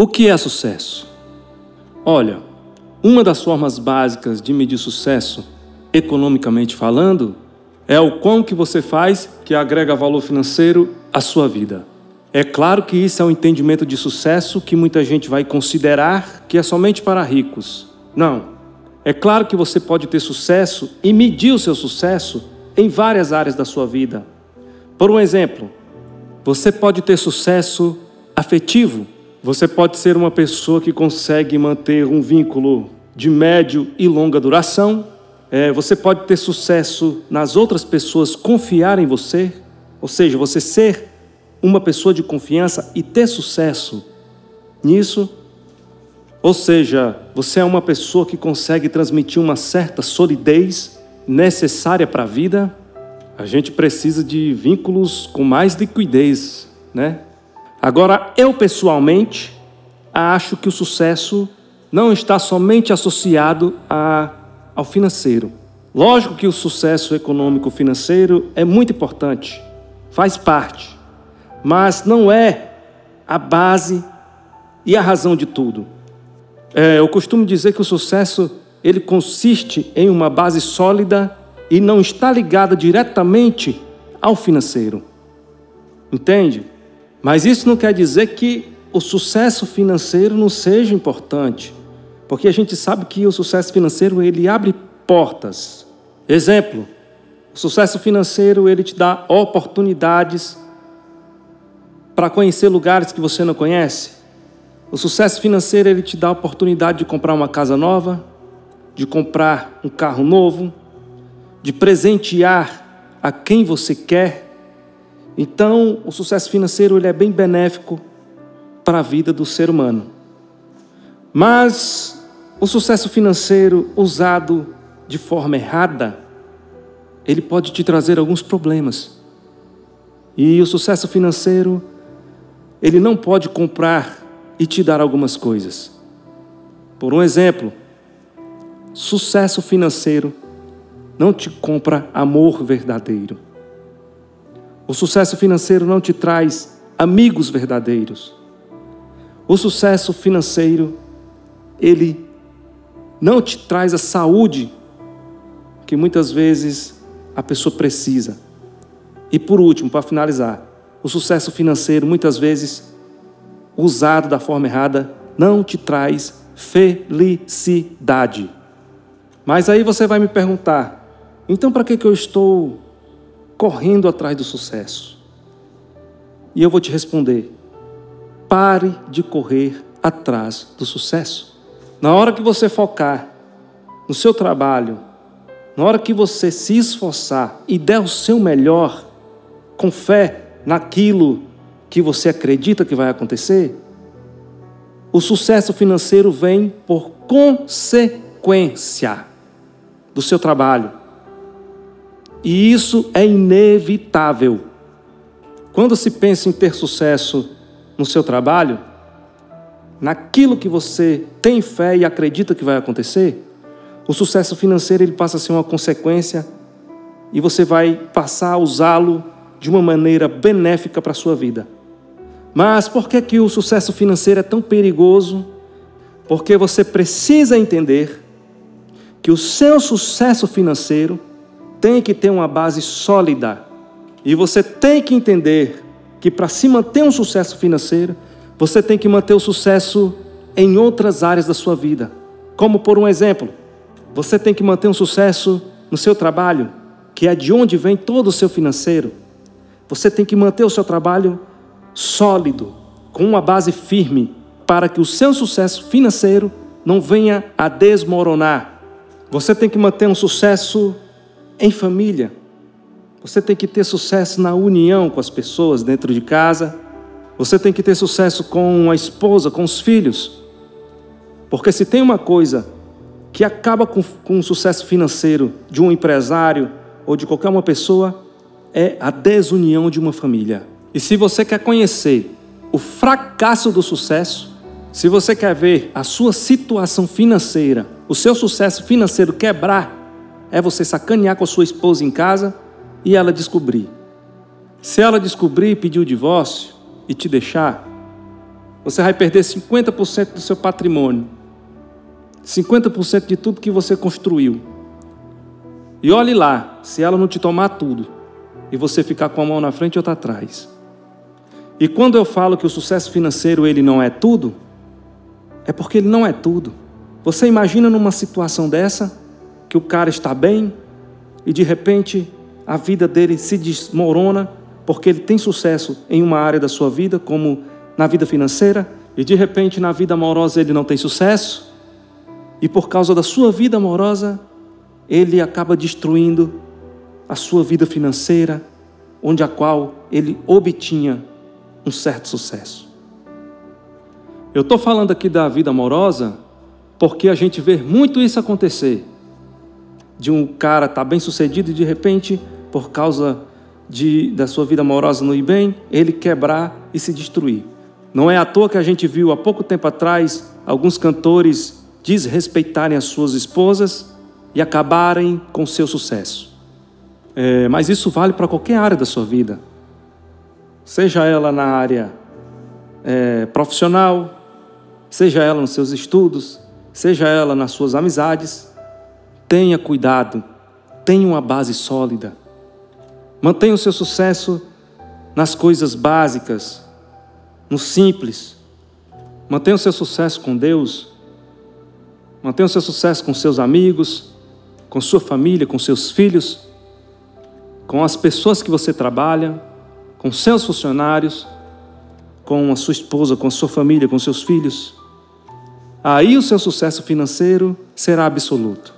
O que é sucesso? Olha, uma das formas básicas de medir sucesso, economicamente falando, é o quão que você faz que agrega valor financeiro à sua vida. É claro que isso é um entendimento de sucesso que muita gente vai considerar que é somente para ricos. Não. É claro que você pode ter sucesso e medir o seu sucesso em várias áreas da sua vida. Por um exemplo, você pode ter sucesso afetivo. Você pode ser uma pessoa que consegue manter um vínculo de médio e longa duração. É, você pode ter sucesso nas outras pessoas confiar em você, ou seja, você ser uma pessoa de confiança e ter sucesso nisso. Ou seja, você é uma pessoa que consegue transmitir uma certa solidez necessária para a vida. A gente precisa de vínculos com mais liquidez, né? Agora, eu pessoalmente acho que o sucesso não está somente associado a, ao financeiro. Lógico que o sucesso econômico financeiro é muito importante, faz parte, mas não é a base e a razão de tudo. É, eu costumo dizer que o sucesso ele consiste em uma base sólida e não está ligada diretamente ao financeiro. Entende? Mas isso não quer dizer que o sucesso financeiro não seja importante, porque a gente sabe que o sucesso financeiro ele abre portas. Exemplo, o sucesso financeiro ele te dá oportunidades para conhecer lugares que você não conhece. O sucesso financeiro ele te dá a oportunidade de comprar uma casa nova, de comprar um carro novo, de presentear a quem você quer. Então, o sucesso financeiro ele é bem benéfico para a vida do ser humano. Mas o sucesso financeiro usado de forma errada, ele pode te trazer alguns problemas. E o sucesso financeiro, ele não pode comprar e te dar algumas coisas. Por um exemplo, sucesso financeiro não te compra amor verdadeiro. O sucesso financeiro não te traz amigos verdadeiros. O sucesso financeiro, ele não te traz a saúde que muitas vezes a pessoa precisa. E por último, para finalizar, o sucesso financeiro muitas vezes usado da forma errada não te traz felicidade. Mas aí você vai me perguntar: então para que, que eu estou correndo atrás do sucesso? E eu vou te responder: pare de correr atrás do sucesso. Na hora que você focar no seu trabalho, na hora que você se esforçar e der o seu melhor, com fé naquilo que você acredita que vai acontecer, o sucesso financeiro vem por consequência do seu trabalho. E isso é inevitável. Quando se pensa em ter sucesso no seu trabalho, naquilo que você tem fé e acredita que vai acontecer, o sucesso financeiro ele passa a ser uma consequência e você vai passar a usá-lo de uma maneira benéfica para a sua vida. Mas por que, que o sucesso financeiro é tão perigoso? Porque você precisa entender que o seu sucesso financeiro tem que ter uma base sólida. E você tem que entender que para se manter um sucesso financeiro, você tem que manter o sucesso em outras áreas da sua vida. Como por um exemplo, você tem que manter um sucesso no seu trabalho, que é de onde vem todo o seu financeiro. Você tem que manter o seu trabalho sólido, com uma base firme, para que o seu sucesso financeiro não venha a desmoronar você tem que manter um sucesso em família. Você tem que ter sucesso na união com as pessoas dentro de casa. Você tem que ter sucesso com a esposa, com os filhos. Porque se tem uma coisa que acaba com, com o sucesso financeiro de um empresário ou de qualquer uma pessoa, é a desunião de uma família. E se você quer conhecer o fracasso do sucesso, se você quer ver a sua situação financeira o seu sucesso financeiro quebrar é você sacanear com a sua esposa em casa e ela descobrir. Se ela descobrir e pedir o divórcio e te deixar, você vai perder 50% do seu patrimônio, 50% de tudo que você construiu. E olhe lá, se ela não te tomar tudo e você ficar com a mão na frente e outra atrás. E quando eu falo que o sucesso financeiro ele não é tudo, é porque ele não é tudo. Você imagina numa situação dessa que o cara está bem e de repente a vida dele se desmorona porque ele tem sucesso em uma área da sua vida, como na vida financeira, e de repente na vida amorosa ele não tem sucesso, e por causa da sua vida amorosa ele acaba destruindo a sua vida financeira, onde a qual ele obtinha um certo sucesso. Eu estou falando aqui da vida amorosa porque a gente vê muito isso acontecer. De um cara estar tá bem sucedido e de repente, por causa de, da sua vida amorosa no ir bem, ele quebrar e se destruir. Não é à toa que a gente viu há pouco tempo atrás alguns cantores desrespeitarem as suas esposas e acabarem com seu sucesso. É, mas isso vale para qualquer área da sua vida, seja ela na área é, profissional, seja ela nos seus estudos, seja ela nas suas amizades. Tenha cuidado, tenha uma base sólida. Mantenha o seu sucesso nas coisas básicas, no simples. Mantenha o seu sucesso com Deus. Mantenha o seu sucesso com seus amigos, com sua família, com seus filhos, com as pessoas que você trabalha, com seus funcionários, com a sua esposa, com a sua família, com seus filhos. Aí o seu sucesso financeiro será absoluto.